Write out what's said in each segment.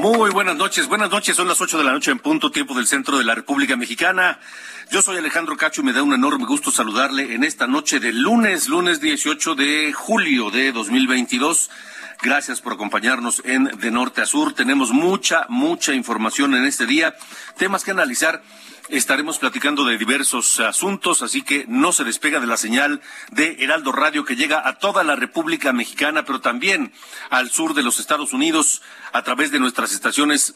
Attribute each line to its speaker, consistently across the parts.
Speaker 1: Muy buenas noches, buenas noches, son las ocho de la noche en punto, tiempo del centro de la República Mexicana. Yo soy Alejandro Cacho y me da un enorme gusto saludarle en esta noche de lunes, lunes 18 de julio de 2022. Gracias por acompañarnos en De Norte a Sur. Tenemos mucha, mucha información en este día, temas que analizar Estaremos platicando de diversos asuntos, así que no se despega de la señal de Heraldo Radio que llega a toda la República Mexicana, pero también al sur de los Estados Unidos a través de nuestras estaciones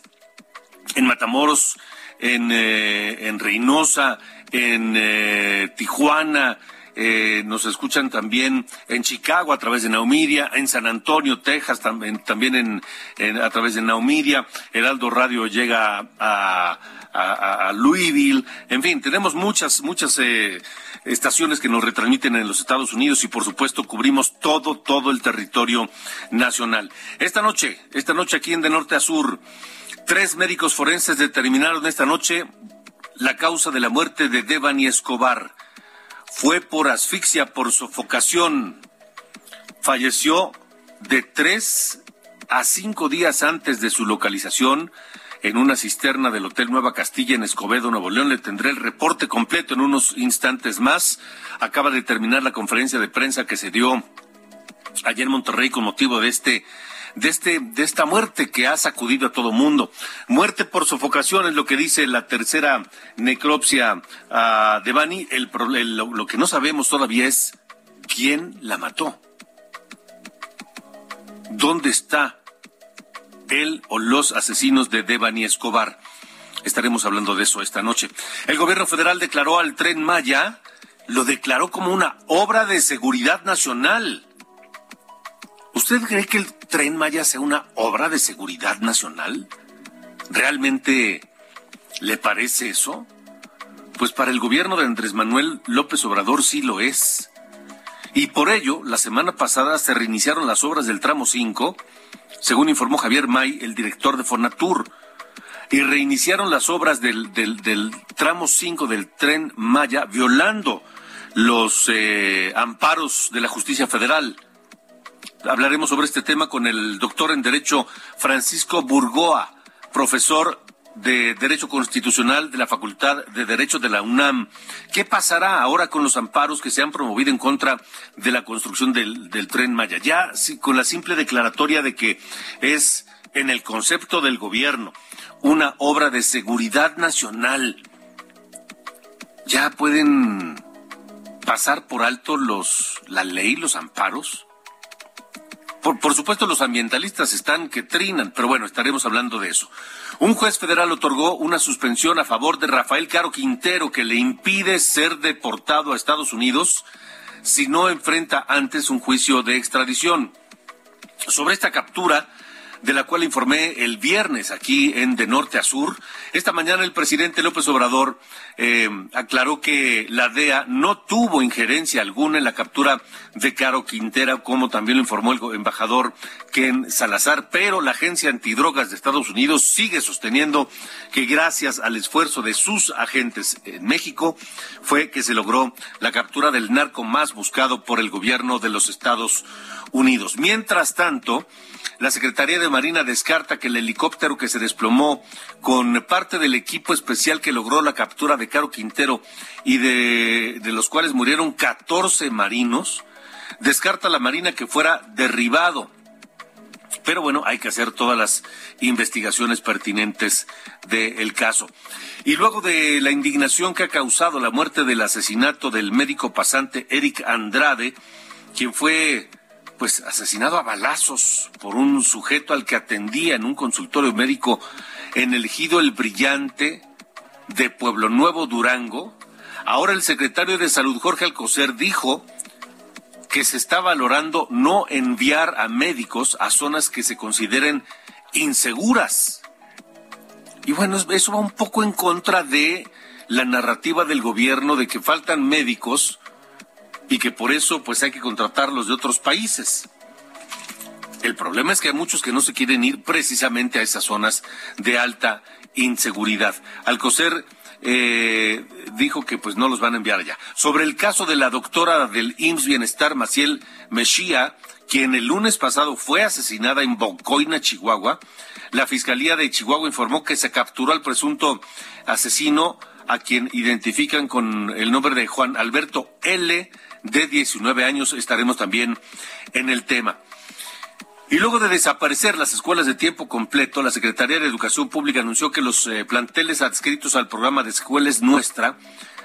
Speaker 1: en Matamoros, en, eh, Reynosa, en eh, Tijuana, eh, nos escuchan también en Chicago a través de Naumiria, en San Antonio, Texas, también, también en, a través de Naumiria. Heraldo Radio llega a, Louisville, en fin, tenemos muchas, muchas eh, estaciones que nos retransmiten en los Estados Unidos y por supuesto cubrimos todo, todo el territorio nacional. Esta noche, esta noche aquí en De Norte a Sur, tres médicos forenses determinaron esta noche la causa de la muerte de Devani Escobar. Fue por asfixia, por sofocación. Falleció de tres a cinco días antes de su localización en una cisterna del Hotel Nueva Castilla en Escobedo, Nuevo León. Le tendré el reporte completo en unos instantes más. Acaba de terminar la conferencia de prensa que se dio ayer en Monterrey con motivo de este de este de esta muerte que ha sacudido a todo mundo. Muerte por sofocación es lo que dice la tercera necropsia uh, de Bani. El, lo que no sabemos todavía es quién la mató. ¿Dónde está él o los asesinos de Devani Escobar. Estaremos hablando de eso esta noche. El gobierno federal declaró al tren Maya, lo declaró como una obra de seguridad nacional. ¿Usted cree que el tren Maya sea una obra de seguridad nacional? ¿Realmente le parece eso? Pues para el gobierno de Andrés Manuel López Obrador sí lo es. Y por ello, la semana pasada se reiniciaron las obras del tramo 5 según informó Javier May, el director de Fonatur. Y reiniciaron las obras del, del, tramo 5 del tren Maya, violando los eh, amparos de la justicia federal. Hablaremos sobre este tema con el doctor en Derecho Francisco Burgoa, profesor de Derecho Constitucional de la Facultad de Derecho de la UNAM. ¿Qué pasará ahora con los amparos que se han promovido en contra de la construcción del, tren Maya? Ya con la simple declaratoria de que es en el concepto del gobierno una obra de seguridad nacional, ya pueden pasar por alto los la ley, los amparos. Por, supuesto, los ambientalistas están que trinan, pero bueno, estaremos hablando de eso. Un juez federal otorgó una suspensión a favor de Rafael Caro Quintero que le impide ser deportado a Estados Unidos si no enfrenta antes un juicio de extradición. Sobre esta captura, de la cual informé el viernes aquí en De Norte a Sur. Esta mañana el presidente López Obrador eh, aclaró que la DEA no tuvo injerencia alguna en la captura de Caro Quintera, como también lo informó el embajador Ken Salazar, pero la Agencia Antidrogas de Estados Unidos sigue sosteniendo que gracias al esfuerzo de sus agentes en México fue que se logró la captura del narco más buscado por el gobierno de los Estados Unidos. Mientras tanto, la Secretaría de Marina descarta que el helicóptero que se desplomó con parte del equipo especial que logró la captura de Caro Quintero y de, los cuales murieron 14 marinos, descarta la Marina que fuera derribado. Pero bueno, hay que hacer todas las investigaciones pertinentes del caso. Y luego de la indignación que ha causado la muerte del asesinato del médico pasante Eric Andrade, quien fue pues asesinado a balazos por un sujeto al que atendía en un consultorio médico en el Ejido El Brillante de Pueblo Nuevo, Durango. Ahora el secretario de Salud, Jorge Alcocer, dijo que se está valorando no enviar a médicos a zonas que se consideren inseguras. Y bueno, eso va un poco en contra de la narrativa del gobierno de que faltan médicos y que por eso pues hay que contratarlos de otros países. El problema es que hay muchos que no se quieren ir precisamente a esas zonas de alta inseguridad. Alcocer eh, dijo que pues no los van a enviar allá. Sobre el caso de la doctora del IMSS Bienestar, Maciel Mejía, quien el lunes pasado fue asesinada en Bocoina, Chihuahua, la Fiscalía de Chihuahua informó que se capturó al presunto asesino, a quien identifican con el nombre de Juan Alberto L de 19 años. Estaremos también en el tema. Y luego de desaparecer las escuelas de tiempo completo, la Secretaría de Educación Pública anunció que los eh, planteles adscritos al programa de Escuelas Nuestra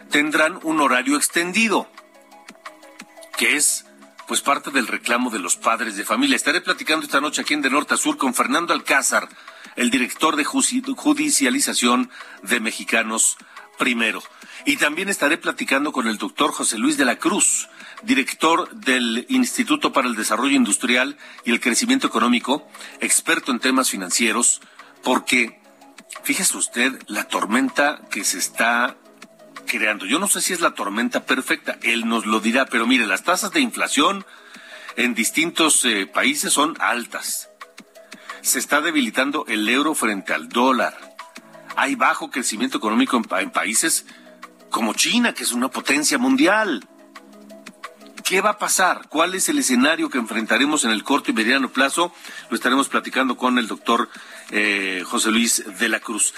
Speaker 1: tendrán un horario extendido, que es pues parte del reclamo de los padres de familia. Estaré platicando esta noche aquí en De Norte a Sur con Fernando Alcázar, el director de judicialización de Mexicanos Primero. Y también estaré platicando con el doctor José Luis de la Cruz, director del Instituto para el Desarrollo Industrial y el Crecimiento Económico, experto en temas financieros, porque fíjese usted la tormenta que se está creando. Yo no sé si es la tormenta perfecta, él nos lo dirá, pero mire, las tasas de inflación en distintos eh, países son altas. Se está debilitando el euro frente al dólar. Hay bajo crecimiento económico en países como China, que es una potencia mundial. ¿Qué va a pasar? ¿Cuál es el escenario que enfrentaremos en el corto y mediano plazo? Lo estaremos platicando con el doctor eh, José Luis de la Cruz.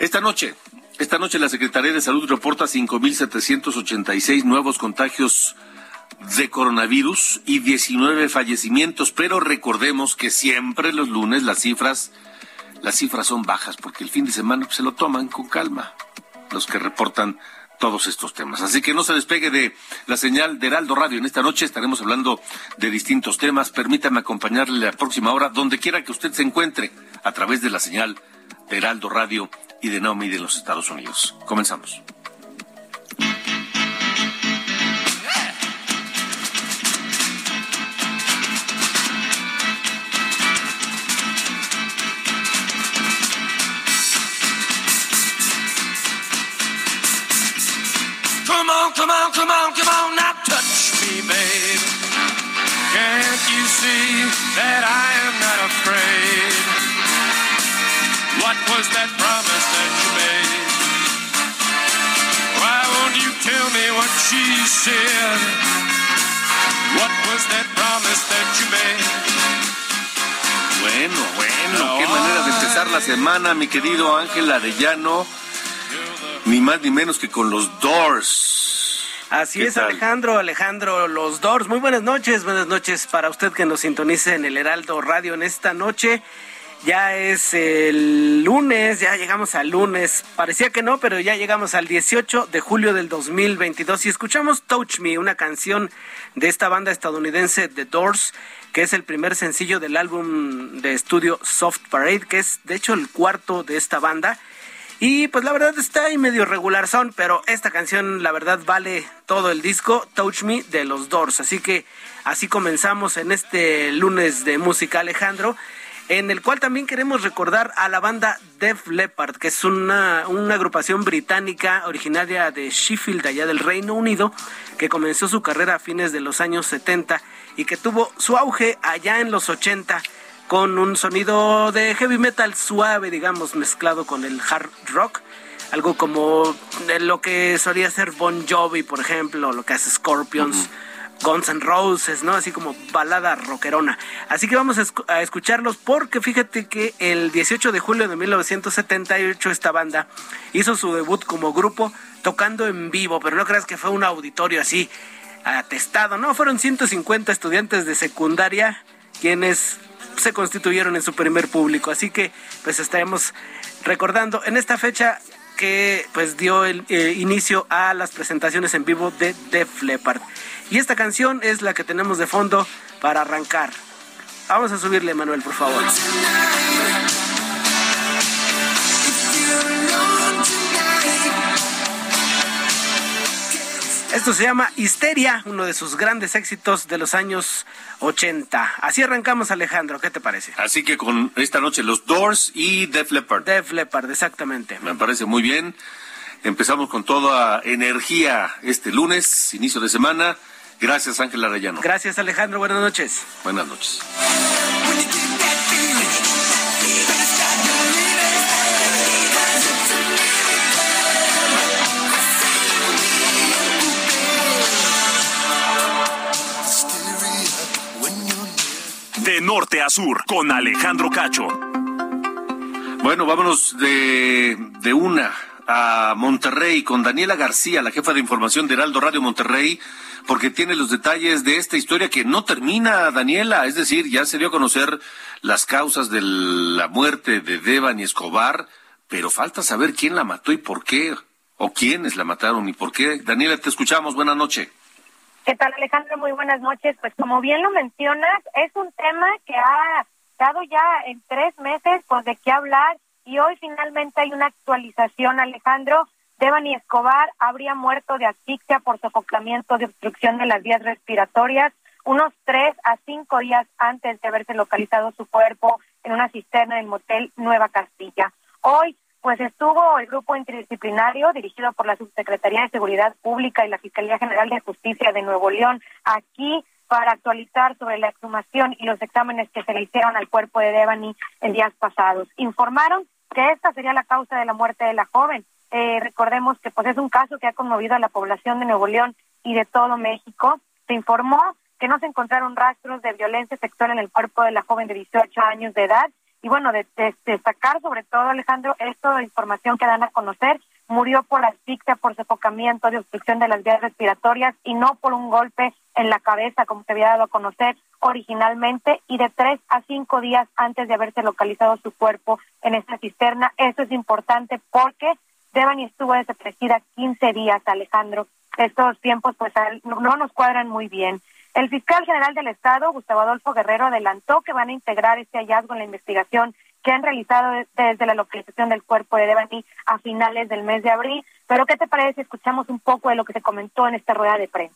Speaker 1: Esta noche, esta noche la Secretaría de Salud reporta 5.786 nuevos contagios de coronavirus y 19 fallecimientos, pero recordemos que siempre los lunes las cifras, las cifras son bajas porque el fin de semana se lo toman con calma los que reportan todos estos temas. Así que no se despegue de la señal de Heraldo Radio. En esta noche estaremos hablando de distintos temas. Permítame acompañarle la próxima hora, donde quiera que usted se encuentre, a través de la señal de Heraldo Radio y de Naomi de los Estados Unidos. Comenzamos. Come on, come on, come on, now touch me, babe. Can't you see that I am not afraid? What was that promise that you made? Why won't you tell me what she said? What was that promise that you made? Bueno, bueno, qué manera de empezar la semana, mi querido Ángel Arellano. Ni más ni menos que con los Doors.
Speaker 2: Así es, Alejandro, Alejandro, los Doors. Muy buenas noches, buenas noches para usted que nos sintonice en el Heraldo Radio en esta noche. Ya es el lunes, ya llegamos al lunes. Parecía que no, pero ya llegamos al 18 de julio del 2022 y escuchamos Touch Me, una canción de esta banda estadounidense The Doors, que es el primer sencillo del álbum de estudio Soft Parade, que es de hecho el cuarto de esta banda. Y pues la verdad está ahí medio regular son, pero esta canción la verdad vale todo el disco Touch Me de los Doors. Así que así comenzamos en este lunes de música Alejandro en el cual también queremos recordar a la banda Def Leppard, que es una, una, agrupación británica originaria de Sheffield, allá del Reino Unido, que comenzó su carrera a fines de los años 70 y que tuvo su auge allá en los 80 con un sonido de heavy metal suave, digamos, mezclado con el hard rock. Algo como lo que solía ser Bon Jovi, por ejemplo, lo que hace Scorpions. Guns N' Roses, ¿no? Así como balada rockerona. Así que vamos a, escucharlos porque fíjate que el 18 de julio de 1978 esta banda hizo su debut como grupo tocando en vivo, pero no creas que fue un auditorio así atestado, no, fueron 150 estudiantes de secundaria quienes se constituyeron en su primer público, así que pues estaremos recordando en esta fecha que pues dio el eh, inicio a las presentaciones en vivo de Def Leppard. Y esta canción es la que tenemos de fondo para arrancar. Vamos a subirle, Manuel, por favor. Esto se llama Histeria, uno de sus grandes éxitos de los años 80. Así arrancamos, Alejandro, ¿qué te parece?
Speaker 1: Así que con esta noche los Doors y Def Leppard.
Speaker 2: Def Leppard, exactamente.
Speaker 1: Me parece muy bien. Empezamos con toda energía este lunes, inicio de semana. Gracias, Ángel Arellano.
Speaker 2: Gracias, Alejandro. Buenas noches.
Speaker 1: Buenas noches.
Speaker 3: Norte a sur, con Alejandro Cacho.
Speaker 1: Bueno, vámonos de, de una a Monterrey con Daniela García, la jefa de información de Heraldo Radio Monterrey, porque tiene los detalles de esta historia que no termina, Daniela. Es decir, ya se dio a conocer las causas de la muerte de Devan y Escobar, pero falta saber quién la mató y por qué, o quiénes la mataron y por qué. Daniela, te escuchamos. Buenas noches.
Speaker 4: ¿Qué tal, Alejandro? Muy buenas noches. Pues como bien lo mencionas, es un tema que ha dado ya en tres meses pues de qué hablar y hoy finalmente hay una actualización, Alejandro. Devani Escobar habría muerto de asfixia por sofocamiento de obstrucción de las vías respiratorias unos tres a cinco días antes de haberse localizado su cuerpo en una cisterna del motel Nueva Castilla. Hoy pues estuvo el grupo interdisciplinario dirigido por la Subsecretaría de Seguridad Pública y la Fiscalía General de Justicia de Nuevo León aquí para actualizar sobre la exhumación y los exámenes que se le hicieron al cuerpo de Devani en días pasados. Informaron que esta sería la causa de la muerte de la joven. Eh, recordemos que pues es un caso que ha conmovido a la población de Nuevo León y de todo México. Se informó que no se encontraron rastros de violencia sexual en el cuerpo de la joven de 18 años de edad y bueno, de, destacar sobre todo, Alejandro, esto de información que dan a conocer, murió por asfixia, por sofocamiento, de obstrucción de las vías respiratorias y no por un golpe en la cabeza, como se había dado a conocer originalmente, y de tres a cinco días antes de haberse localizado su cuerpo en esta cisterna. Eso es importante porque Devani estuvo desaparecida 15 días, Alejandro. Estos tiempos pues no nos cuadran muy bien. El fiscal general del Estado, Gustavo Adolfo Guerrero, adelantó que van a integrar este hallazgo en la investigación que han realizado desde la localización del cuerpo de Devani a finales del mes de abril. Pero, ¿qué te parece si escuchamos un poco de lo que se comentó en esta rueda de prensa?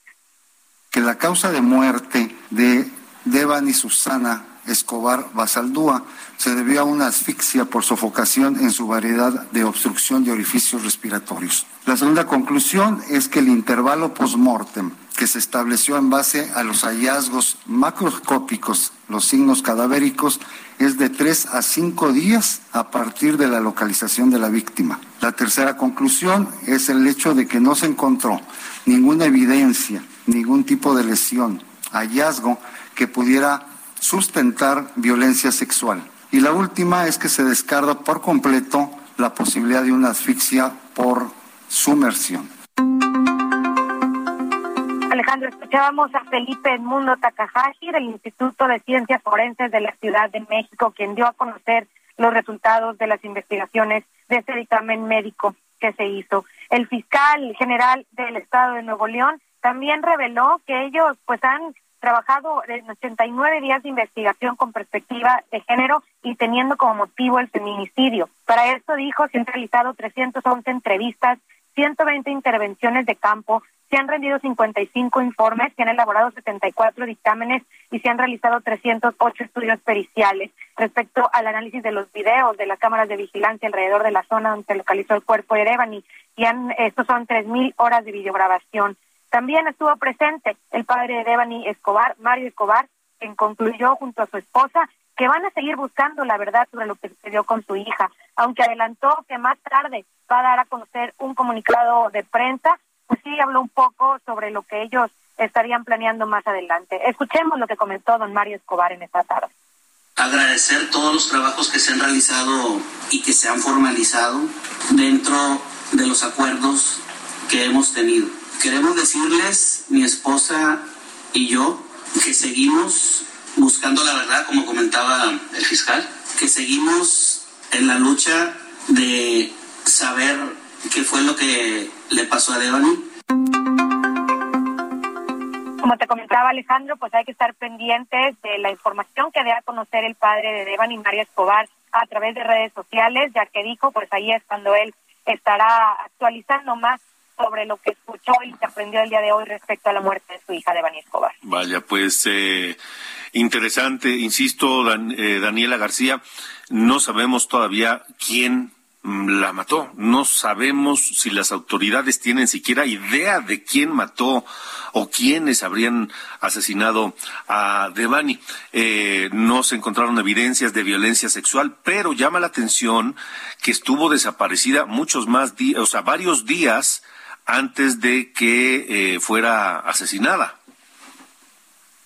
Speaker 5: Que la causa de muerte de Devani Susana Escobar Basaldúa se debió a una asfixia por sofocación en su variedad de obstrucción de orificios respiratorios. La segunda conclusión es que el intervalo post-mortem que se estableció en base a los hallazgos macroscópicos, los signos cadavéricos, es de tres a cinco días a partir de la localización de la víctima. La tercera conclusión es el hecho de que no se encontró ninguna evidencia, ningún tipo de lesión, hallazgo que pudiera sustentar violencia sexual. Y la última es que se descarga por completo la posibilidad de una asfixia por sumersión.
Speaker 4: Alejandro, escuchábamos a Felipe Edmundo Takahashi del Instituto de Ciencias Forenses de la Ciudad de México, quien dio a conocer los resultados de las investigaciones de este dictamen médico que se hizo. El fiscal general del Estado de Nuevo León también reveló que ellos pues han trabajado en 89 días de investigación con perspectiva de género y teniendo como motivo el feminicidio. Para esto dijo, se han realizado 311 entrevistas, 120 intervenciones de campo, se han rendido 55 informes, se han elaborado 74 dictámenes y se han realizado 308 estudios periciales respecto al análisis de los videos de las cámaras de vigilancia alrededor de la zona donde se localizó el cuerpo de Erevani. Y han, estos son 3.000 horas de videograbación. También estuvo presente el padre de Devani Escobar, Mario Escobar, quien concluyó junto a su esposa que van a seguir buscando la verdad sobre lo que sucedió con su hija, aunque adelantó que más tarde va a dar a conocer un comunicado de prensa, pues sí habló un poco sobre lo que ellos estarían planeando más adelante. Escuchemos lo que comentó don Mario Escobar en esta tarde.
Speaker 6: Agradecer todos los trabajos que se han realizado y que se han formalizado dentro de los acuerdos que hemos tenido. Queremos decirles, mi esposa y yo, que seguimos buscando la verdad, como comentaba el fiscal, que seguimos en la lucha de saber qué fue lo que le pasó a Devani.
Speaker 4: Como te comentaba Alejandro, pues hay que estar pendientes de la información que dé a conocer el padre de Devani, María Escobar, a través de redes sociales, ya que dijo, pues ahí es cuando él estará actualizando más sobre lo que escuchó y se aprendió el día de hoy respecto a la muerte de su hija Devani Escobar.
Speaker 1: Vaya, pues eh, interesante, insisto, eh, Daniela García, no sabemos todavía quién la mató. No sabemos si las autoridades tienen siquiera idea de quién mató o quiénes habrían asesinado a Devani. Eh, no se encontraron evidencias de violencia sexual, pero llama la atención que estuvo desaparecida muchos más días, o sea, varios días antes de que eh, fuera asesinada.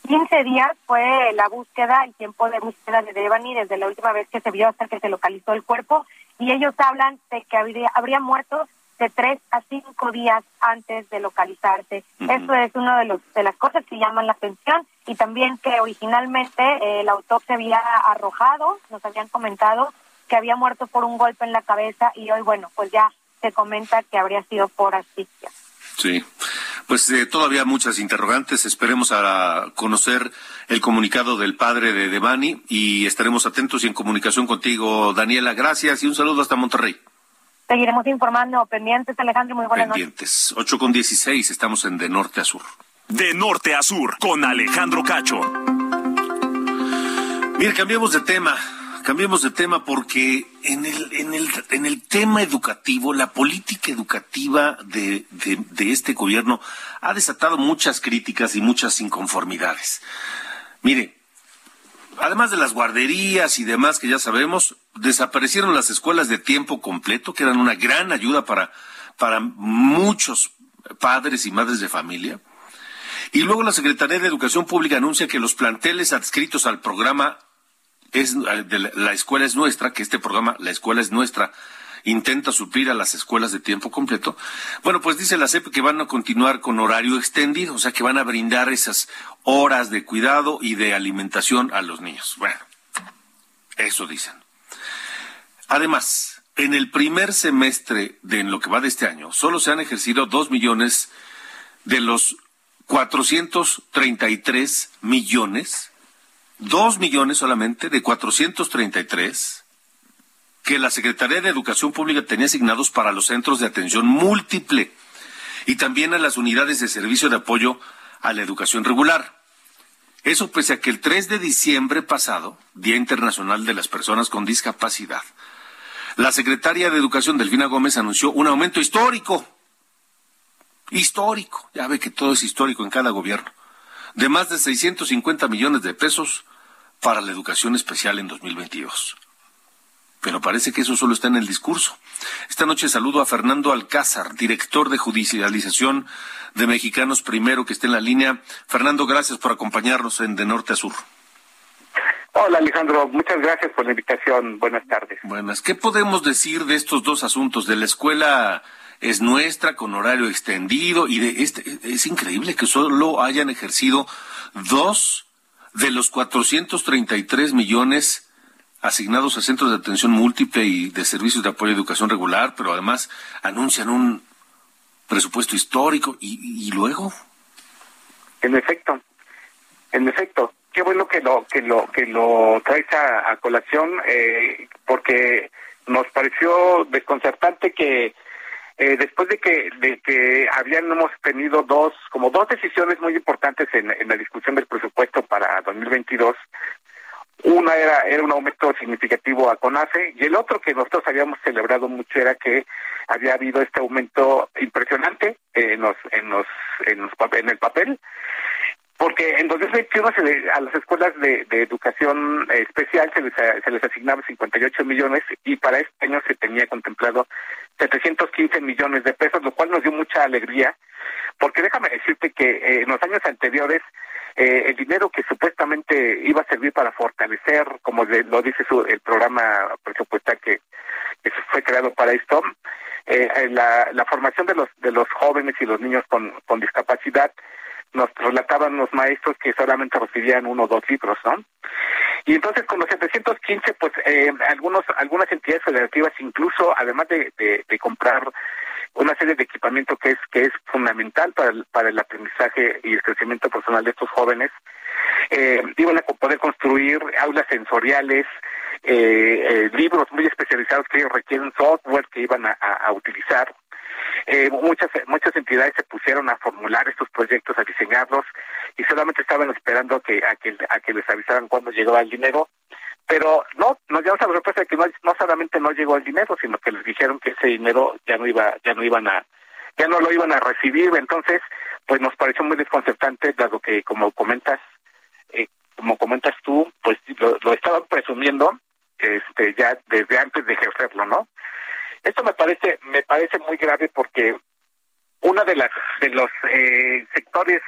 Speaker 4: 15 días fue la búsqueda, el tiempo de búsqueda de Devani desde la última vez que se vio hasta que se localizó el cuerpo y ellos hablan de que habría, habría muerto de tres a cinco días antes de localizarse. Eso es una de, los, de las cosas que llaman la atención y también que originalmente eh, el autor se había arrojado, nos habían comentado que había muerto por un golpe en la cabeza y hoy, bueno, pues ya se comenta que habría sido por asfixia.
Speaker 1: Sí. Pues eh, todavía muchas interrogantes. Esperemos a conocer el comunicado del padre de Devani y estaremos atentos y en comunicación contigo, Daniela. Gracias y un saludo hasta Monterrey.
Speaker 4: Seguiremos informando. Pendientes, Alejandro. Muy buenas
Speaker 1: Pendientes. 8 con 16. Estamos en De Norte a Sur.
Speaker 3: De Norte a Sur con Alejandro Cacho.
Speaker 1: Mire, cambiemos de tema. Cambiemos de tema porque en el, en el, en el tema educativo, la política educativa de, de, este gobierno ha desatado muchas críticas y muchas inconformidades. Mire, además de las guarderías y demás que ya sabemos, desaparecieron las escuelas de tiempo completo, que eran una gran ayuda para, para muchos padres y madres de familia. Y luego la Secretaría de Educación Pública anuncia que los planteles adscritos al programa es la escuela es nuestra, que este programa, la escuela es nuestra, intenta suplir a las escuelas de tiempo completo. Bueno, pues dice la CEP que van a continuar con horario extendido, o sea que van a brindar esas horas de cuidado y de alimentación a los niños. Bueno, eso dicen. Además, en el primer semestre de lo que va de este año, solo se han ejercido dos millones de los 433 millones dos millones solamente de 433 que la Secretaría de Educación Pública tenía asignados para los centros de atención múltiple y también a las unidades de servicio de apoyo a la educación regular. Eso pese a que el 3 de diciembre pasado, Día Internacional de las Personas con Discapacidad, la secretaria de Educación, Delfina Gómez, anunció un aumento histórico. Histórico. Ya ve que todo es histórico en cada gobierno. De más de 650 millones de pesos para la educación especial en 2022. Pero parece que eso solo está en el discurso. Esta noche saludo a Fernando Alcázar, director de judicialización de Mexicanos Primero, que está en la línea. Fernando, gracias por acompañarnos en De Norte a Sur.
Speaker 7: Hola Alejandro, muchas gracias por la invitación. Buenas tardes.
Speaker 1: Buenas. ¿Qué podemos decir de estos dos asuntos? De la escuela es nuestra con horario extendido y de este es increíble que solo hayan ejercido dos de los 433 millones asignados a centros de atención múltiple y de servicios de apoyo a educación regular, pero además anuncian un presupuesto histórico y, luego.
Speaker 7: En efecto, en efecto, qué bueno que lo que lo que lo traes a, colación, eh, porque nos pareció desconcertante que eh, después de que de que habíamos tenido dos como dos decisiones muy importantes en, la discusión del presupuesto para 2022 una era era un aumento significativo a CONACE y el otro que nosotros habíamos celebrado mucho era que había habido este aumento impresionante en los en los en, los, en el papel
Speaker 8: porque en 2021 se a las escuelas de, educación especial se les, se les asignaba 58 millones y para este año se tenía contemplado 715 millones de pesos, lo cual nos dio mucha alegría, porque déjame decirte que eh, en los años anteriores eh, el dinero que supuestamente iba a servir para fortalecer, como lo dice su, el programa presupuestal que, que fue creado para esto, eh, la, formación de los de los jóvenes y los niños con discapacidad nos relataban los maestros que solamente recibían uno o dos libros, ¿no? Y entonces con los 715, pues eh, algunos algunas entidades federativas incluso, además de, de, comprar una serie de equipamiento que es que es fundamental para el, para el aprendizaje y el crecimiento personal de estos jóvenes, eh, iban a poder construir aulas sensoriales, eh, eh, libros muy especializados que requieren software que iban a, a utilizar eh, muchas muchas entidades se pusieron a formular estos proyectos, a diseñarlos y solamente estaban esperando que a que a que les avisaran cuándo llegaba el dinero. Pero no, nos llevamos a la sorpresa de que no, no solamente no llegó el dinero, sino que les dijeron que ese dinero ya no iba ya no iban a ya no lo iban a recibir. Entonces, pues nos pareció muy desconcertante, dado que como comentas eh, como comentas tú, pues lo, lo estaban presumiendo este ya desde antes de ejercerlo, ¿no? Esto me parece me parece muy grave porque uno de las de los eh, sectores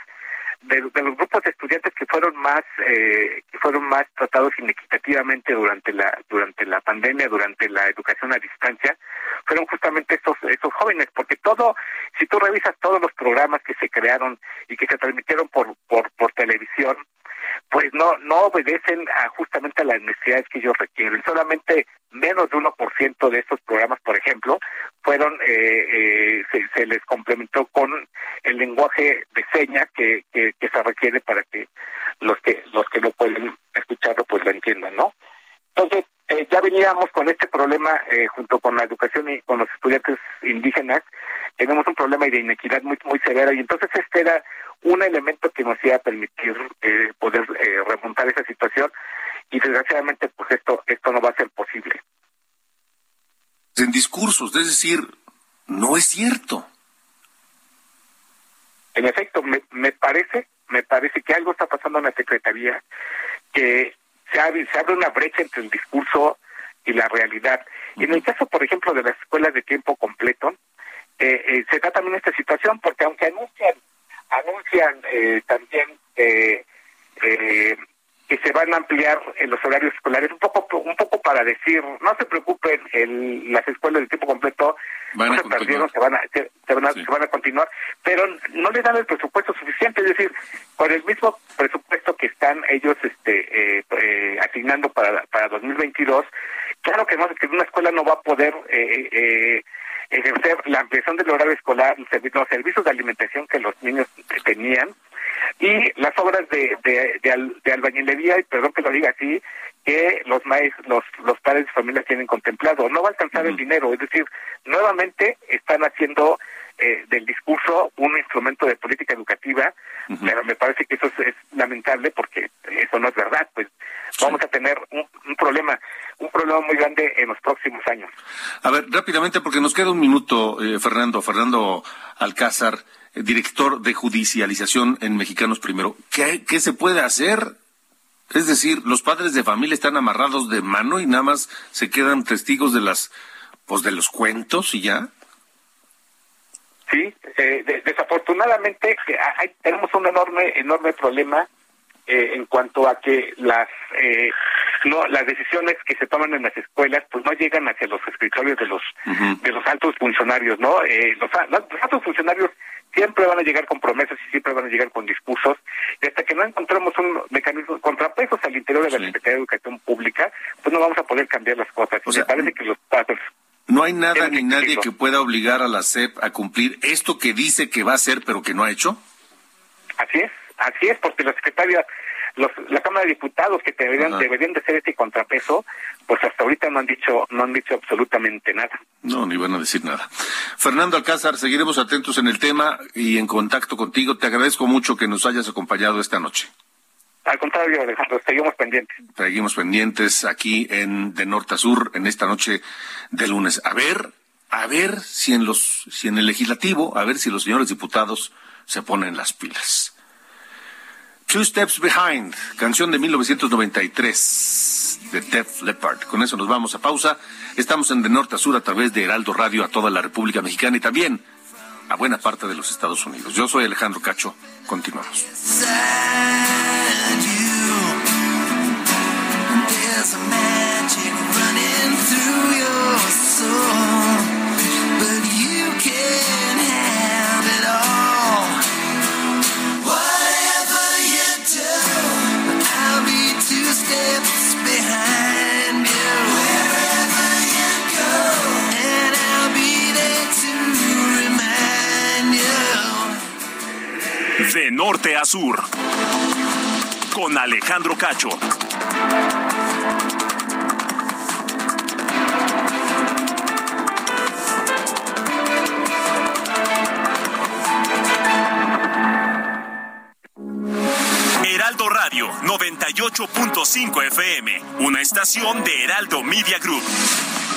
Speaker 8: de, los grupos de estudiantes que fueron más eh, que fueron más tratados inequitativamente durante la durante la pandemia durante la educación a distancia fueron justamente estos estos jóvenes porque todo si tú revisas todos los programas que se crearon y que se transmitieron por por televisión pues no no obedecen a justamente a las necesidades que ellos requieren. Solamente menos de 1% de estos programas, por ejemplo, fueron eh, eh, se, les complementó con el lenguaje de señas que, que, se requiere para que los que los que no pueden escucharlo pues lo entiendan, ¿no? Entonces eh, ya veníamos con este problema junto con la educación y con los estudiantes indígenas tenemos un problema de inequidad muy muy severa y entonces este era un elemento que nos iba a permitir eh, poder eh, remontar esa situación y desgraciadamente pues esto esto no va a ser posible.
Speaker 1: En discursos, es decir, no es cierto.
Speaker 8: En efecto, me, me parece me parece que algo está pasando en la secretaría que se abre, se abre una brecha entre el discurso y la realidad. Y en el caso, por ejemplo, de las escuelas de tiempo completo, eh, eh, se da también esta situación porque aunque anuncian anuncian eh, también eh, que se van a ampliar en los horarios escolares un poco un poco para decir no se preocupen el, las escuelas de tiempo completo no se perdieron se van a se, van a, se van a continuar pero no le dan el presupuesto suficiente es decir con el mismo presupuesto que están ellos este eh, asignando para para 2022 claro que no que una escuela no va a poder eh, ejercer la ampliación del horario escolar, los servicios de alimentación que los niños tenían y las obras de, de, de, albañilería, y perdón que lo diga así, que los maestros, los, los padres de familia tienen contemplado. No va a alcanzar el dinero, es decir, nuevamente están haciendo eh, del discurso un instrumento de política educativa, pero me parece que eso es, lamentable porque eso no es verdad, pues. Vamos a tener un problema muy grande en los próximos años.
Speaker 1: A ver, rápidamente, porque nos queda un minuto, eh, Fernando, Fernando Alcázar, eh, director de judicialización en Mexicanos Primero, ¿qué, ¿qué se puede hacer? Es decir, los padres de familia están amarrados de mano y nada más se quedan testigos de las, pues de los cuentos y ya.
Speaker 8: Sí, eh, desafortunadamente hay, tenemos un enorme, enorme problema eh, en cuanto a que las eh, no las decisiones que se toman en las escuelas pues no llegan hacia los escritorios de los de los altos funcionarios, ¿no? Eh, los, altos funcionarios siempre van a llegar con promesas y siempre van a llegar con discursos y hasta que no encontremos un mecanismo contrapesos al interior de la Secretaría de Educación Pública pues no vamos a poder cambiar las cosas. me parece que los padres
Speaker 1: no hay nada ni nadie que pueda obligar a la SEP a cumplir esto que dice que va a hacer pero que no ha hecho.
Speaker 8: Así es, así es, porque la secretaria, los, la Cámara de Diputados que deberían, deberían de ser este contrapeso, pues hasta ahorita no han dicho, no han dicho absolutamente nada.
Speaker 1: No, ni van a decir nada. Fernando Alcázar, seguiremos atentos en el tema y en contacto contigo. Te agradezco mucho que nos hayas acompañado esta noche.
Speaker 8: Al contrario, Alejandro, seguimos pendientes.
Speaker 1: Seguimos pendientes aquí en De Norte a Sur en esta noche de lunes. A ver, a ver si en los, si en el legislativo, a ver si los señores diputados se ponen las pilas. Two Steps Behind, canción de 1993 de Def Leppard. Con eso nos vamos a pausa. Estamos en de norte a sur a través de Heraldo Radio a toda la República Mexicana y también a buena parte de los Estados Unidos. Yo soy Alejandro Cacho. Continuamos.
Speaker 3: Norte a sur. Con Alejandro Cacho. Heraldo Radio 98.5 FM, una estación de Heraldo Media Group.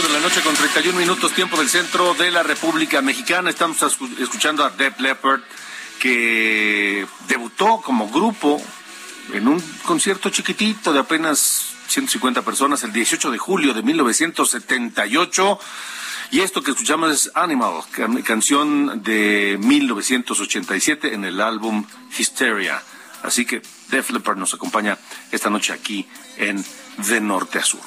Speaker 1: De la noche con 31 minutos tiempo del centro de la República Mexicana. Estamos escuchando a Def Leppard que debutó como grupo en un concierto chiquitito de apenas 150 personas el 18 de julio de 1978. Y esto que escuchamos es Animal, canción de 1987 en el álbum Hysteria. Así que Def Leppard nos acompaña esta noche aquí en De Norte a Sur.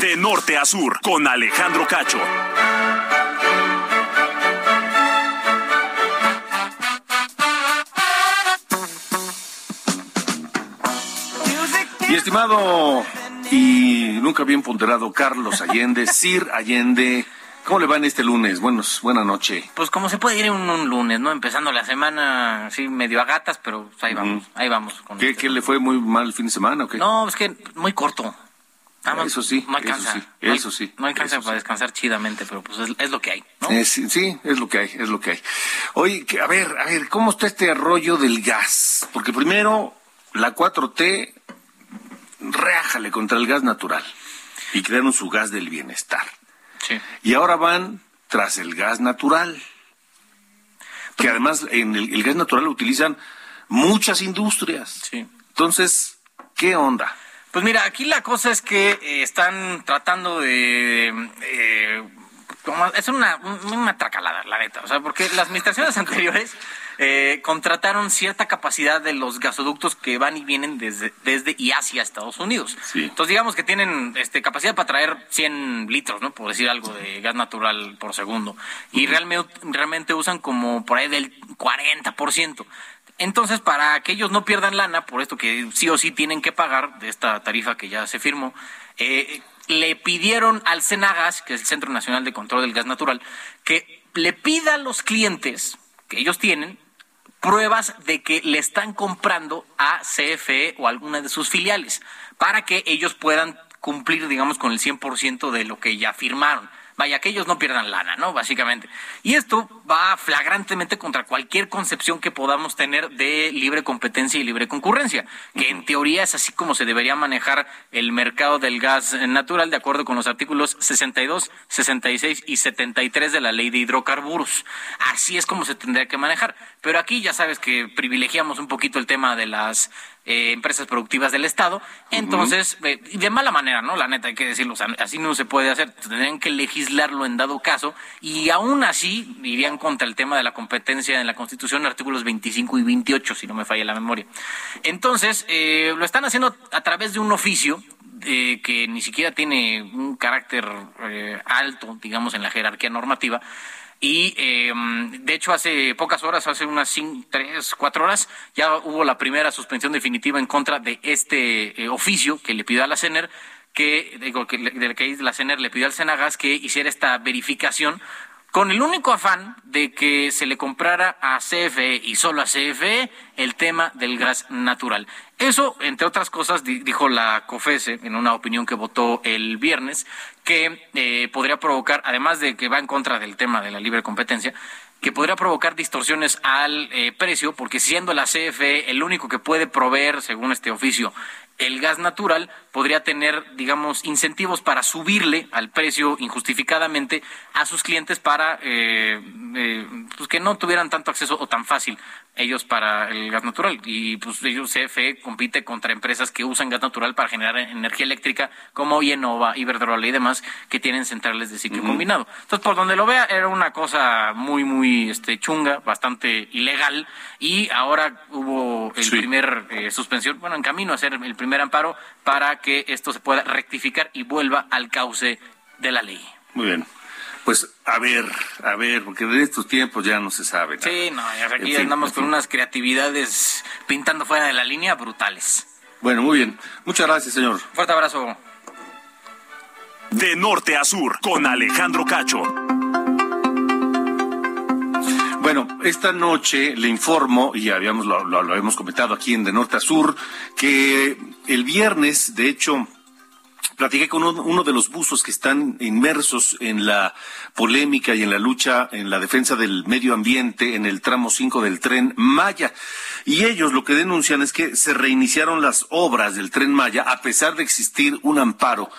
Speaker 3: De norte a sur, con Alejandro Cacho.
Speaker 1: Mi estimado y nunca bien ponderado Carlos Allende, Sir Allende, ¿cómo le va en este lunes? Buenos, buena noche.
Speaker 9: Pues como se puede ir un, un lunes, ¿no? Empezando la semana así medio a gatas, pero ahí vamos, ahí vamos. Con
Speaker 1: ¿Qué,
Speaker 9: este
Speaker 1: ¿Qué le fue muy mal el fin de semana o qué?
Speaker 9: No, es que muy corto. Más
Speaker 1: Eso sí,
Speaker 9: no alcanza.
Speaker 1: eso sí,
Speaker 9: no,
Speaker 1: eso sí,
Speaker 9: No alcanza
Speaker 1: eso
Speaker 9: para
Speaker 1: sí.
Speaker 9: descansar chidamente, pero pues es, es lo que hay, ¿no?
Speaker 1: Eh, sí, sí, es lo que hay, es lo que hay. Oye, que- a ver, a ver, ¿cómo está este rollo del gas? Porque primero, la 4T réjale contra el gas natural y crearon su gas del bienestar. Y ahora van tras el gas natural, que además en el, gas natural lo utilizan muchas industrias. Entonces, ¿qué onda?
Speaker 9: Pues mira, aquí la cosa es que eh, están tratando de... Eh, es una, una tracalada, la neta. O sea, porque las administraciones anteriores eh, contrataron cierta capacidad de los gasoductos que van y vienen desde, desde y hacia Estados Unidos. Entonces, digamos que tienen este, capacidad para traer 100 litros, ¿no? Por decir algo, de gas natural por segundo. Y realmente, realmente usan como por ahí del 40%. Entonces, para que ellos no pierdan lana, por esto que sí o sí tienen que pagar de esta tarifa que ya se firmó, eh, le pidieron al Cenagas, que es el Centro Nacional de Control del Gas Natural, que le pida a los clientes que ellos tienen pruebas de que le están comprando a CFE o alguna de sus filiales para que ellos puedan cumplir, digamos, con el 100% de lo que ya firmaron vaya, que ellos no pierdan lana, ¿no? Básicamente. Y esto va flagrantemente contra cualquier concepción que podamos tener de libre competencia y libre concurrencia, que en teoría es así como se debería manejar el mercado del gas natural de acuerdo con los artículos 62, 66 y 73 de la ley de hidrocarburos. Así es como se tendría que manejar. Pero aquí ya sabes que privilegiamos un poquito el tema de las eh, empresas productivas del Estado. Entonces, eh, de mala manera, ¿no? La neta, hay que decirlo, así no se puede hacer. Tendrían que legislarlo en dado caso y aún así irían contra el tema de la competencia en la Constitución, artículos 25 y 28, si no me falla la memoria. Entonces, eh, lo están haciendo a través de un oficio que ni siquiera tiene un carácter alto, digamos, en la jerarquía normativa, y eh, de hecho hace pocas horas, hace unas cinco, tres, cuatro horas, ya hubo la primera suspensión definitiva en contra de este eh, oficio que le pidió a la CENER, que, digo, que, de que la CENER le pidió al Senagas que hiciera esta verificación con el único afán de que se le comprara a CFE y solo a CFE el tema del gas natural. Eso, entre otras cosas, dijo la COFESE en una opinión que votó el viernes, que eh, podría provocar, además de que va en contra del tema de la libre competencia, que podría provocar distorsiones al eh, precio, porque siendo la CFE el único que puede proveer, según este oficio, el gas natural podría tener, digamos, incentivos para subirle al precio injustificadamente a sus clientes para eh, eh, pues que no tuvieran tanto acceso o tan fácil ellos para el gas natural. Y pues ellos, CFE compite contra empresas que usan gas natural para generar energía eléctrica como Ienova, Iberdrola y demás que tienen centrales de ciclo combinado. Entonces, por donde lo vea, era una cosa muy, muy este, chunga, bastante ilegal. Y ahora hubo el primer eh, suspensión, bueno, en camino a ser el primer amparo para que esto se pueda rectificar y vuelva al cauce de la ley.
Speaker 1: Muy bien. Pues a ver, a ver, porque de estos tiempos ya no se sabe.
Speaker 9: Sí, no, aquí andamos con unas creatividades pintando fuera de la línea brutales.
Speaker 1: Bueno, muy bien. Muchas gracias, señor.
Speaker 9: Fuerte abrazo.
Speaker 3: De norte a sur, con Alejandro Cacho.
Speaker 1: Bueno, esta noche le informo, y habíamos, lo, lo, lo hemos comentado aquí en De Norte a Sur, que el viernes, de hecho, platiqué con uno, de los buzos que están inmersos en la polémica y en la lucha en la defensa del medio ambiente en el tramo 5 del tren Maya. Y ellos lo que denuncian es que se reiniciaron las obras del tren Maya a pesar de existir un amparo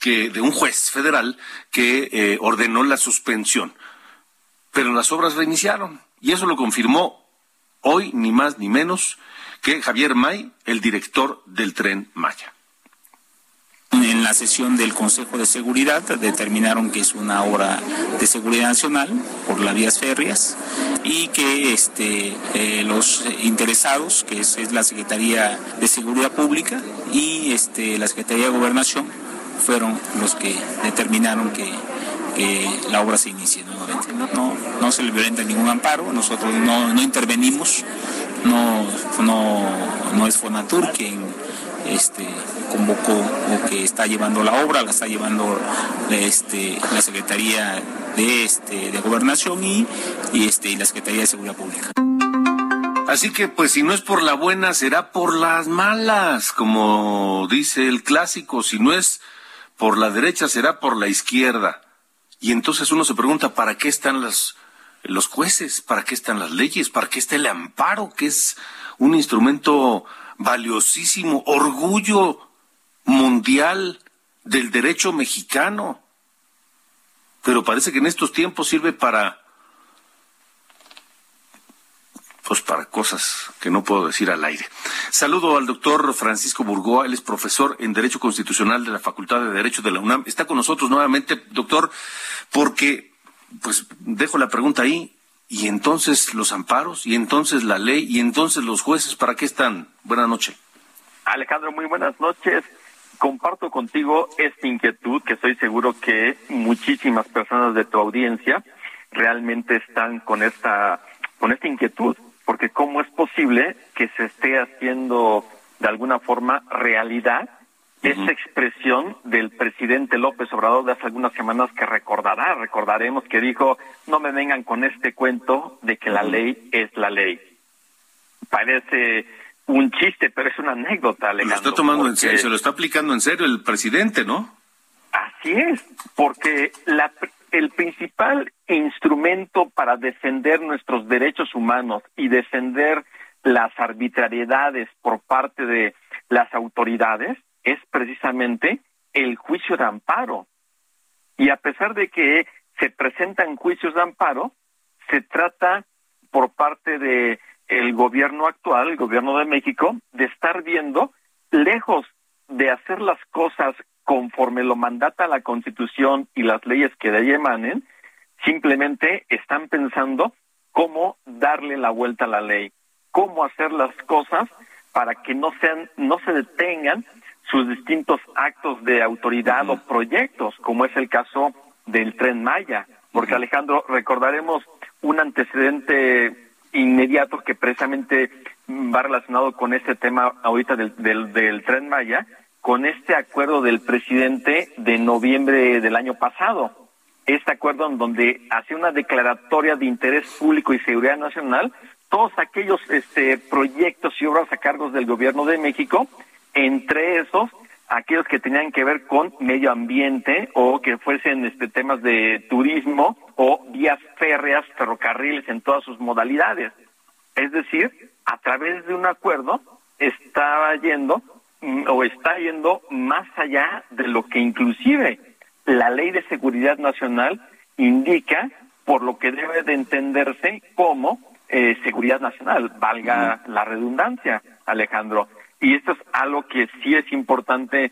Speaker 1: que de un juez federal que eh, ordenó la suspensión pero las obras reiniciaron. Y eso lo confirmó hoy, ni más ni menos, que Javier May, el director del tren Maya.
Speaker 10: La sesión del Consejo de Seguridad determinaron que es una obra de seguridad nacional por las vías férreas y que este, eh, los interesados, que es, la Secretaría de Seguridad Pública y este, la Secretaría de Gobernación, fueron los que determinaron que que la obra se inicie nuevamente. No, no se le violenta ningún amparo, nosotros no, no intervenimos, no, no, no es Fonatur quien este, convocó o que está llevando la obra, la está llevando este, la Secretaría de, este, de Gobernación y, y, este, y la Secretaría de Seguridad Pública.
Speaker 1: Así que, pues, si no es por la buena, será por las malas, como dice el clásico. Si no es por la derecha, será por la izquierda. Y entonces uno se pregunta, ¿para qué están los, los jueces? ¿Para qué están las leyes? ¿Para qué está el amparo, que es un instrumento valiosísimo, orgullo mundial del derecho mexicano. Pero parece que en estos tiempos sirve para pues para cosas que no puedo decir al aire. Saludo al doctor Francisco Burgoa, él es profesor en Derecho Constitucional de la Facultad de Derecho de la UNAM. Está con nosotros nuevamente, doctor, porque, pues, dejo la pregunta ahí, y entonces los amparos, y entonces la ley, y entonces los jueces, ¿para qué están? Buenas noches.
Speaker 11: Alejandro, muy buenas noches. Comparto contigo esta inquietud que estoy seguro que muchísimas personas de tu audiencia realmente están con esta con esta inquietud porque cómo es posible que se esté haciendo de alguna forma realidad esa expresión del presidente López Obrador de hace algunas semanas que recordará, recordaremos que dijo, no me vengan con este cuento de que la ley es la ley. Parece un chiste, pero es una anécdota, Alejandro.
Speaker 1: Lo está tomando en serio, se lo está aplicando en serio el presidente, ¿no?
Speaker 11: Así es, porque la, el principal instrumento para defender nuestros derechos humanos y defender las arbitrariedades por parte de las autoridades es precisamente el juicio de amparo. Y a pesar de que se presentan juicios de amparo, se trata por parte de el gobierno actual, el gobierno de México, de estar viendo lejos de hacer las cosas conforme lo mandata la Constitución y las leyes que de ahí emanen, simplemente están pensando cómo darle la vuelta a la ley, cómo hacer las cosas para que no sean no se detengan sus distintos actos de autoridad o proyectos, como es el caso del Tren Maya, porque Alejandro recordaremos un antecedente inmediato que precisamente va relacionado con este tema ahorita del, del, del Tren Maya, con este acuerdo del presidente de noviembre del año pasado. Este acuerdo en donde hace una declaratoria de interés público y seguridad nacional todos aquellos este, proyectos y obras a cargos del gobierno de México, entre esos aquellos que tenían que ver con medio ambiente o que fuesen este, temas de turismo o vías férreas, ferrocarriles en todas sus modalidades. Es decir, a través de un acuerdo estaba yendo Mm, o está yendo más allá de lo que inclusive la ley de seguridad nacional indica por lo que debe de entenderse como eh, seguridad nacional, valga la redundancia, Alejandro. Y esto es algo que sí es importante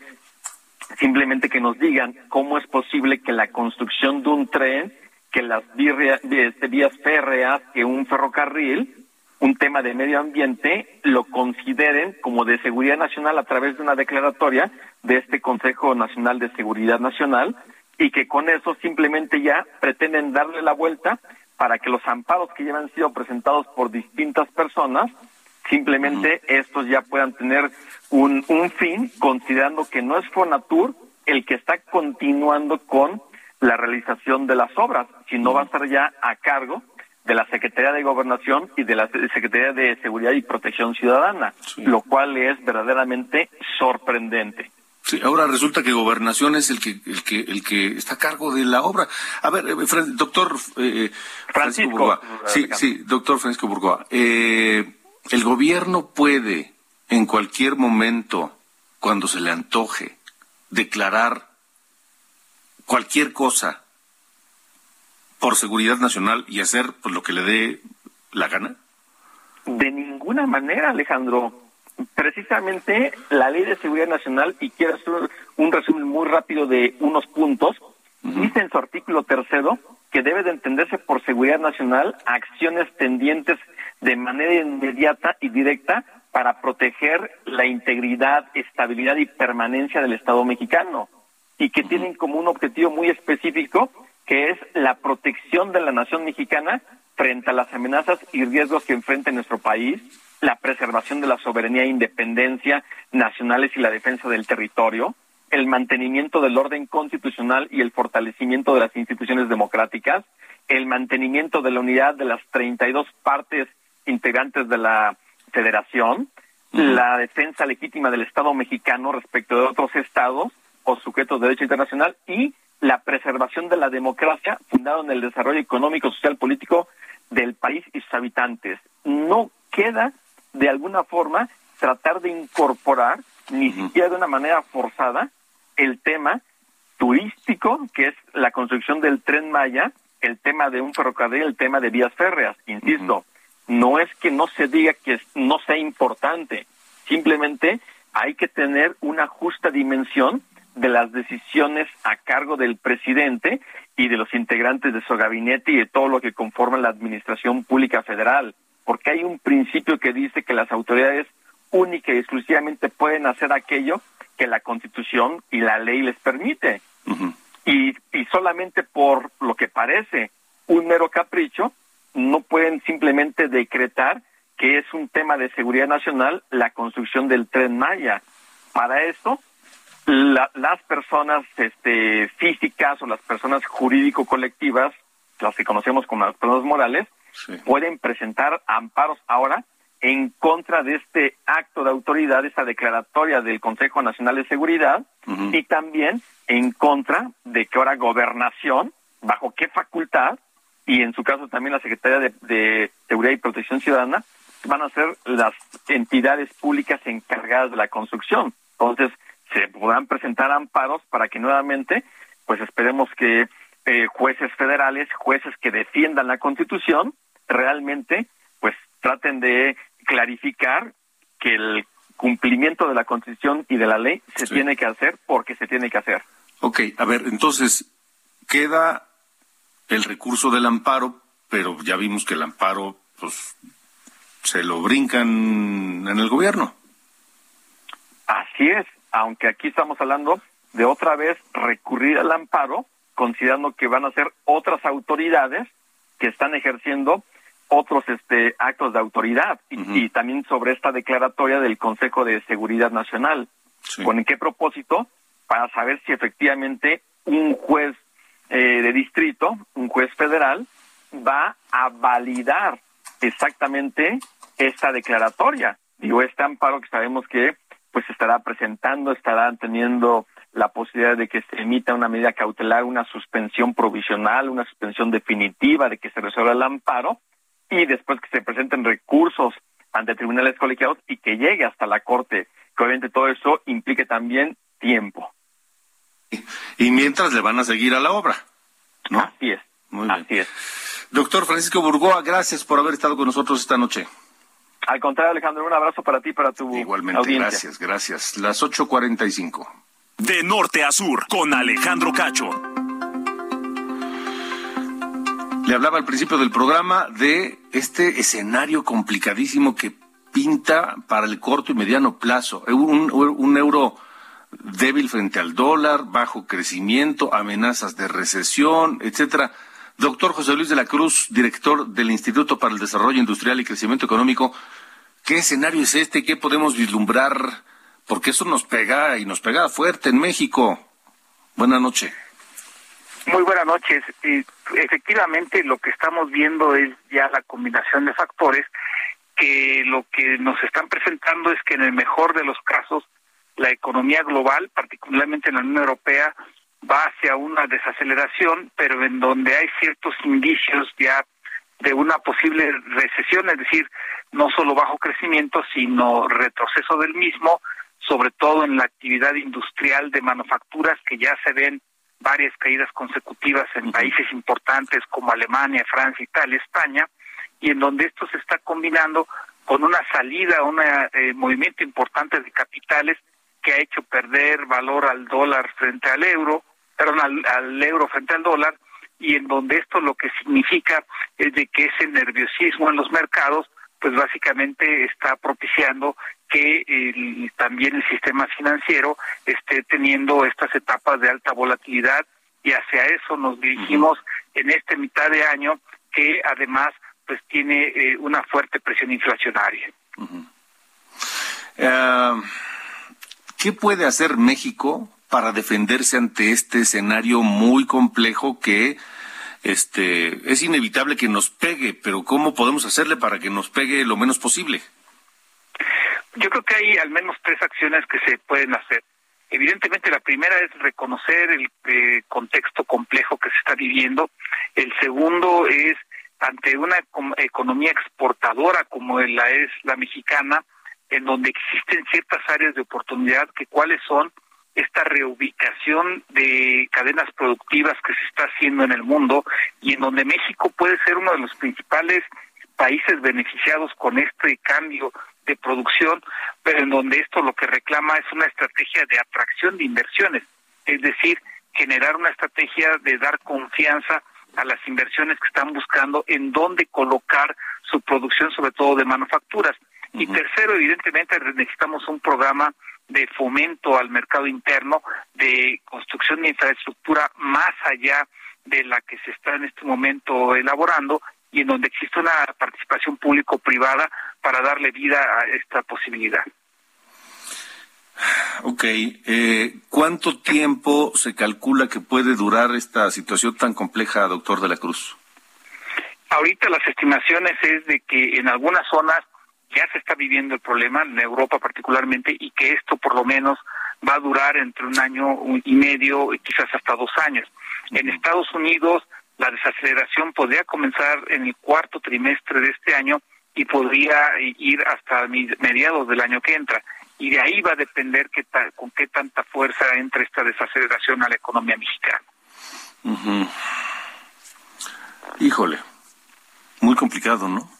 Speaker 11: simplemente que nos digan cómo es posible que la construcción de un tren, que las este, vías férreas, que un ferrocarril, un tema de medio ambiente lo consideren como de seguridad nacional a través de una declaratoria de este Consejo Nacional de Seguridad Nacional y que con eso simplemente ya pretenden darle la vuelta para que los amparos que ya han sido presentados por distintas personas, simplemente estos ya puedan tener un, un fin, considerando que no es Fonatur el que está continuando con la realización de las obras, sino va a estar ya a cargo de la Secretaría de Gobernación y de la Secretaría de Seguridad y Protección Ciudadana, lo cual es verdaderamente sorprendente.
Speaker 1: Sí, ahora resulta que Gobernación es el que el que el que está a cargo de la obra. A ver, eh, doctor eh, Francisco, Burgoa. Sí, sí, doctor Francisco Burgoa. Eh, el gobierno puede en cualquier momento, cuando se le antoje, declarar cualquier cosa por seguridad nacional y hacer pues, lo que le dé la gana?
Speaker 11: De ninguna manera, Alejandro. Precisamente la ley de seguridad nacional, y quiero hacer un resumen muy rápido de unos puntos, dice en su artículo tercero que debe de entenderse por seguridad nacional acciones tendientes de manera inmediata y directa para proteger la integridad, estabilidad y permanencia del Estado mexicano y que tienen como un objetivo muy específico que es la protección de la nación mexicana frente a las amenazas y riesgos que enfrenta nuestro país, la preservación de la soberanía e independencia nacionales y la defensa del territorio, el mantenimiento del orden constitucional y el fortalecimiento de las instituciones democráticas, el mantenimiento de la unidad de las 32 partes integrantes de la federación, la defensa legítima del Estado mexicano respecto de otros estados o sujetos de derecho internacional y la preservación de la democracia fundada en el desarrollo económico, social, político del país y sus habitantes. No queda, de alguna forma, tratar de incorporar ni siquiera de una manera forzada, el tema turístico, que es la construcción del tren Maya, el tema de un ferrocarril, el tema de vías férreas. Insisto, no es que no se diga que no sea importante, simplemente hay que tener una justa dimensión de las decisiones a cargo del presidente y de los integrantes de su gabinete y de todo lo que conforma la administración pública federal, porque hay un principio que dice que las autoridades única y exclusivamente pueden hacer aquello que la Constitución y la ley les permite. y, y solamente por lo que parece un mero capricho, no pueden simplemente decretar que es un tema de seguridad nacional la construcción del tren Maya. Para eso, las personas este, físicas o las personas jurídico-colectivas, las que conocemos como las personas morales, pueden presentar amparos ahora en contra de este acto de autoridad, esta declaratoria del Consejo Nacional de Seguridad, y también en contra de que ahora gobernación, bajo qué facultad, y en su caso también la Secretaría de, de Seguridad y Protección Ciudadana, van a ser las entidades públicas encargadas de la construcción. Entonces, se podrán presentar amparos para que nuevamente, pues esperemos que eh, jueces federales, jueces que defiendan la Constitución, realmente, pues traten de clarificar que el cumplimiento de la Constitución y de la ley se tiene que hacer porque se tiene que hacer.
Speaker 1: Ok, a ver, entonces queda el recurso del amparo, pero ya vimos que el amparo, pues, se lo brincan en el gobierno.
Speaker 11: Así es, aunque aquí estamos hablando de otra vez recurrir al amparo, considerando que van a ser otras autoridades que están ejerciendo otros este, actos de autoridad y, también sobre esta declaratoria del Consejo de Seguridad Nacional. ¿Con qué propósito? Para saber si efectivamente un juez eh, de distrito, un juez federal, va a validar exactamente esta declaratoria. Digo, este amparo que sabemos que pues estará presentando, estarán teniendo la posibilidad de que se emita una medida cautelar, una suspensión provisional, una suspensión definitiva, de que se resuelva el amparo y después que se presenten recursos ante tribunales colegiados y que llegue hasta la Corte, que obviamente todo eso implique también tiempo.
Speaker 1: Y mientras le van a seguir a la obra, ¿no?
Speaker 11: Así es. Muy bien. Así
Speaker 1: es. Doctor Francisco Burgoa, gracias por haber estado con nosotros esta noche.
Speaker 11: Al contrario, Alejandro, un abrazo para ti y para tu
Speaker 1: Igualmente, gracias, gracias. Las 8.45.
Speaker 3: De norte a sur, con Alejandro Cacho.
Speaker 1: Le hablaba al principio del programa de este escenario complicadísimo que pinta para el corto y mediano plazo. Un, un euro débil frente al dólar, bajo crecimiento, amenazas de recesión, etcétera. Doctor José Luis de la Cruz, director del Instituto para el Desarrollo Industrial y Crecimiento Económico, ¿qué escenario es este? ¿Qué podemos vislumbrar? Porque eso nos pega y nos pega fuerte en México. Buenas noches.
Speaker 7: Muy buenas noches. efectivamente, lo que estamos viendo es ya la combinación de factores que lo que nos están presentando es que en el mejor de los casos la economía global, particularmente en la Unión Europea, va hacia una desaceleración, pero en donde hay ciertos indicios ya de una posible recesión, es decir, no solo bajo crecimiento, sino retroceso del mismo, sobre todo en la actividad industrial de manufacturas que ya se ven varias caídas consecutivas en países importantes como Alemania, Francia, Italia, España, y en donde esto se está combinando con una salida, un eh, movimiento importante de capitales que ha hecho perder valor al dólar frente al euro, perdón, al, euro frente al dólar, y en donde esto lo que significa es de que ese nerviosismo en los mercados, pues básicamente está propiciando que también el sistema financiero esté teniendo estas etapas de alta volatilidad y hacia eso nos dirigimos en este mitad de año que además pues tiene eh, una fuerte presión inflacionaria.
Speaker 1: ¿Qué puede hacer México para defenderse ante este escenario muy complejo que este es inevitable que nos pegue, pero cómo podemos hacerle para que nos pegue lo menos posible?
Speaker 7: Yo creo que hay al menos tres acciones que se pueden hacer. Evidentemente la primera es reconocer el eh, contexto complejo que se está viviendo. El segundo es ante una economía exportadora como la es la mexicana, en donde existen ciertas áreas de oportunidad, que cuáles son esta reubicación de cadenas productivas que se está haciendo en el mundo y en donde México puede ser uno de los principales países beneficiados con este cambio de producción, pero en donde esto lo que reclama es una estrategia de atracción de inversiones, es decir, generar una estrategia de dar confianza a las inversiones que están buscando en dónde colocar su producción, sobre todo de manufacturas. Y tercero, evidentemente, necesitamos un programa de fomento al mercado interno, de construcción de infraestructura más allá de la que se está en este momento elaborando y en donde existe una participación público-privada para darle vida a esta posibilidad.
Speaker 1: Ok, eh, ¿cuánto tiempo se calcula que puede durar esta situación tan compleja, doctor de la Cruz?
Speaker 7: Ahorita las estimaciones es de que en algunas zonas ya se está viviendo el problema, en Europa particularmente, y que esto por lo menos va a durar entre un año y medio, y quizás hasta dos años. En Estados Unidos la desaceleración podría comenzar en el cuarto trimestre de este año y podría ir hasta mediados del año que entra. Y de ahí va a depender qué con qué tanta fuerza entre esta desaceleración a la economía mexicana.
Speaker 1: Híjole, muy complicado, ¿no?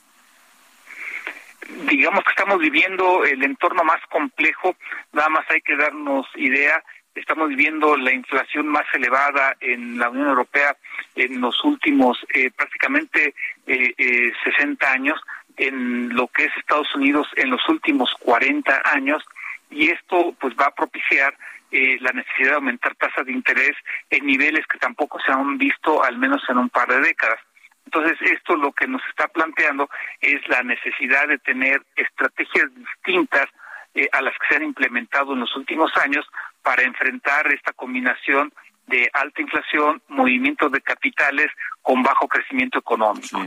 Speaker 7: Digamos que estamos viviendo el entorno más complejo, nada más hay que darnos idea estamos viviendo la inflación más elevada en la Unión Europea en los últimos eh, prácticamente eh, eh, 60 años, en lo que es Estados Unidos en los últimos 40 años, y esto pues va a propiciar eh, la necesidad de aumentar tasas de interés en niveles que tampoco se han visto al menos en un par de décadas. Entonces, esto lo que nos está planteando es la necesidad de tener estrategias distintas eh, a las que se han implementado en los últimos años para enfrentar esta combinación de alta inflación, movimientos de capitales con bajo crecimiento económico.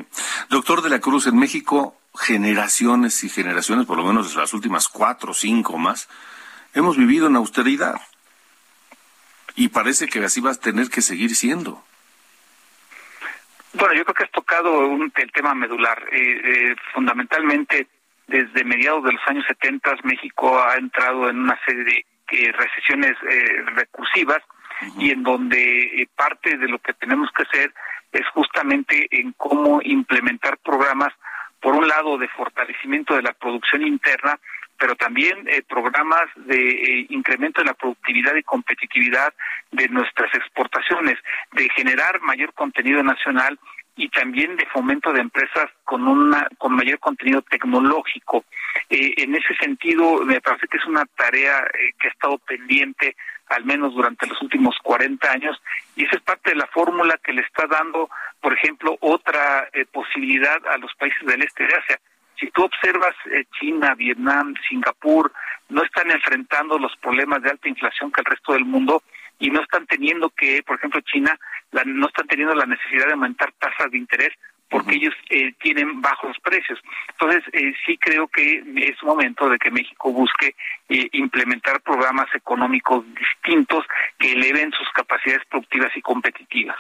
Speaker 1: Doctor de la Cruz, en México, generaciones y generaciones, por lo menos las últimas cuatro o cinco más, hemos vivido en austeridad. Y parece que así va a tener que seguir siendo.
Speaker 7: Bueno, yo creo que has tocado un, el tema medular. Eh, eh, fundamentalmente, desde mediados de los años 70, México ha entrado en una serie de eh, recesiones eh, recursivas y en donde eh, parte de lo que tenemos que hacer es justamente en cómo implementar programas, por un lado, de fortalecimiento de la producción interna, pero también programas de incremento de la productividad y competitividad de nuestras exportaciones, de generar mayor contenido nacional y también de fomento de empresas con una con mayor contenido tecnológico. Eh, en ese sentido, me parece que es una tarea eh, que ha estado pendiente al menos durante los últimos 40 años y esa es parte de la fórmula que le está dando, por ejemplo, otra eh, posibilidad a los países del este de Asia. Si tú observas China, Vietnam, Singapur, no están enfrentando los problemas de alta inflación que el resto del mundo y no están teniendo que, por ejemplo, China no están teniendo la necesidad de aumentar tasas de interés porque ellos eh, tienen bajos precios. Entonces, eh, sí creo que es momento de que México busque eh, implementar programas económicos distintos que eleven sus capacidades productivas y competitivas.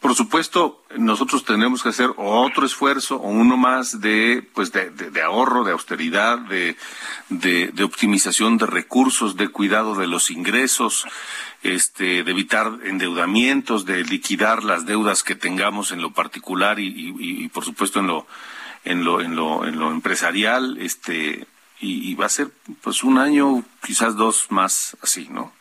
Speaker 1: Por supuesto, nosotros tenemos que hacer otro esfuerzo o uno más de, pues de, ahorro, de austeridad, de, de, optimización de recursos, de cuidado de los ingresos, este, de evitar endeudamientos, de liquidar las deudas que tengamos en lo particular y, y, por supuesto en lo, en lo, en lo, en lo empresarial, este, y, y va a ser pues un año, quizás dos más así, ¿no?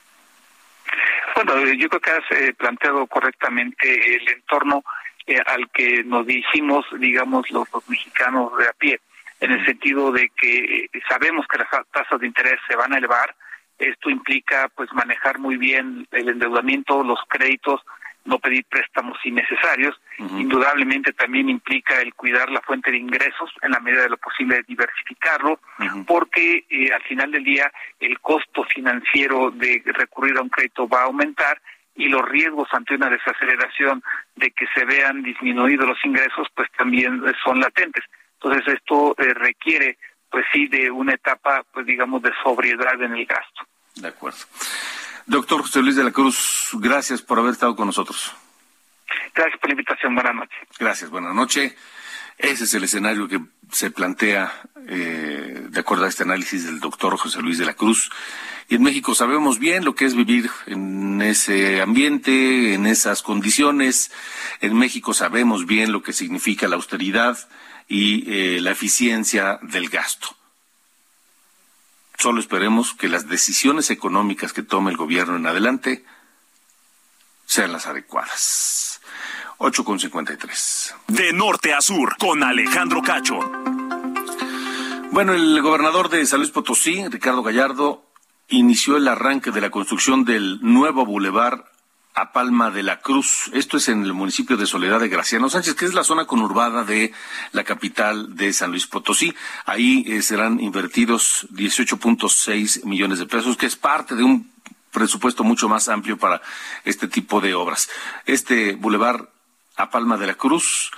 Speaker 7: Bueno, yo creo que has eh, planteado correctamente el entorno eh, al que nos dirigimos, digamos, los, mexicanos de a pie, en el sentido de que eh, sabemos que las tasas de interés se van a elevar. Esto implica, pues, manejar muy bien el endeudamiento, los créditos, no pedir préstamos innecesarios. Indudablemente también implica el cuidar la fuente de ingresos en la medida de lo posible diversificarlo, porque eh, al final del día el costo financiero de recurrir a un crédito va a aumentar y los riesgos ante una desaceleración de que se vean disminuidos los ingresos pues también son latentes. Entonces esto eh, requiere pues sí de una etapa pues digamos de sobriedad en el gasto.
Speaker 1: De acuerdo. Doctor José Luis de la Cruz, gracias por haber estado con nosotros.
Speaker 7: Gracias por la invitación. Buenas noches.
Speaker 1: Gracias, buenas noches. Ese es el escenario que se plantea eh, de acuerdo a este análisis del doctor José Luis de la Cruz. Y en México sabemos bien lo que es vivir en ese ambiente, en esas condiciones. En México sabemos bien lo que significa la austeridad y eh, la eficiencia del gasto. Solo esperemos que las decisiones económicas que tome el gobierno en adelante sean las adecuadas. 8,53.
Speaker 3: De norte a sur, con Alejandro Cacho.
Speaker 1: Bueno, el gobernador de San Luis Potosí, Ricardo Gallardo, inició el arranque de la construcción del nuevo bulevar a Palma de la Cruz. Esto es en el municipio de Soledad de Graciano Sánchez, que es la zona conurbada de la capital de San Luis Potosí. Ahí eh, serán invertidos 18.6 millones de pesos, que es parte de un presupuesto mucho más amplio para este tipo de obras. Este bulevar a Palma de la Cruz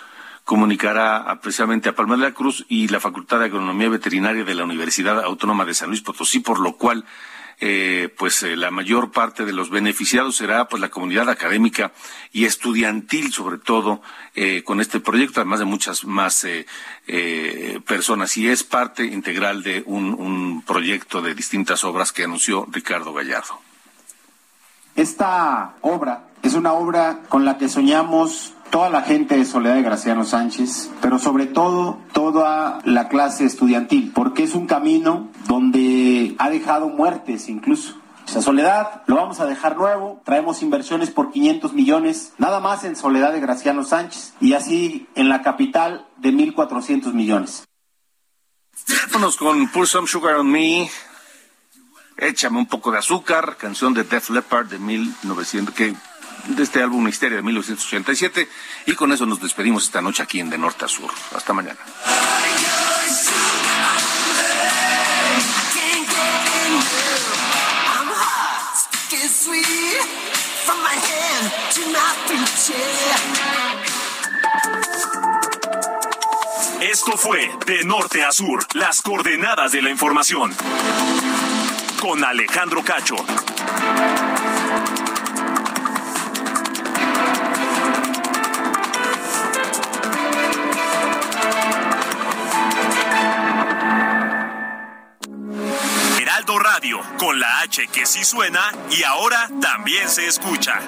Speaker 1: comunicará precisamente a Palma de la Cruz y la Facultad de Agronomía Veterinaria de la Universidad Autónoma de San Luis Potosí, por lo cual eh, pues eh, la mayor parte de los beneficiados será pues la comunidad académica y estudiantil sobre todo eh, con este proyecto además de muchas más personas y es parte integral de un proyecto de distintas obras que anunció Ricardo Gallardo.
Speaker 12: Esta obra es una obra con la que soñamos toda la gente de Soledad de Graciano Sánchez, pero sobre todo toda la clase estudiantil, porque es un camino donde ha dejado muertes incluso. Esa Soledad lo vamos a dejar nuevo, traemos inversiones por 500 millones, nada más en Soledad de Graciano Sánchez y así en la capital de 1.400 millones.
Speaker 1: Con Some Sugar on Me, Échame un poco de azúcar, canción de Def Leppard de 1900, que de este álbum Misterio de 1987. Y con eso nos despedimos esta noche aquí en De Norte a Sur. Hasta mañana.
Speaker 3: Esto fue De Norte a Sur, las coordenadas de la información. Con Alejandro Cacho. Con la H que sí suena y ahora también se escucha.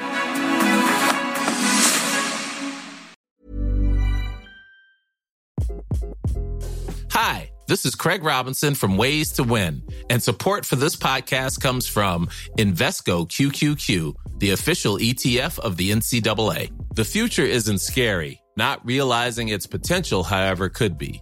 Speaker 13: Hi, this is Craig Robinson from Ways to Win, and support for this podcast comes from Invesco QQQ, the official ETF of the NCAA. The future isn't scary. Not realizing its potential, however, could be.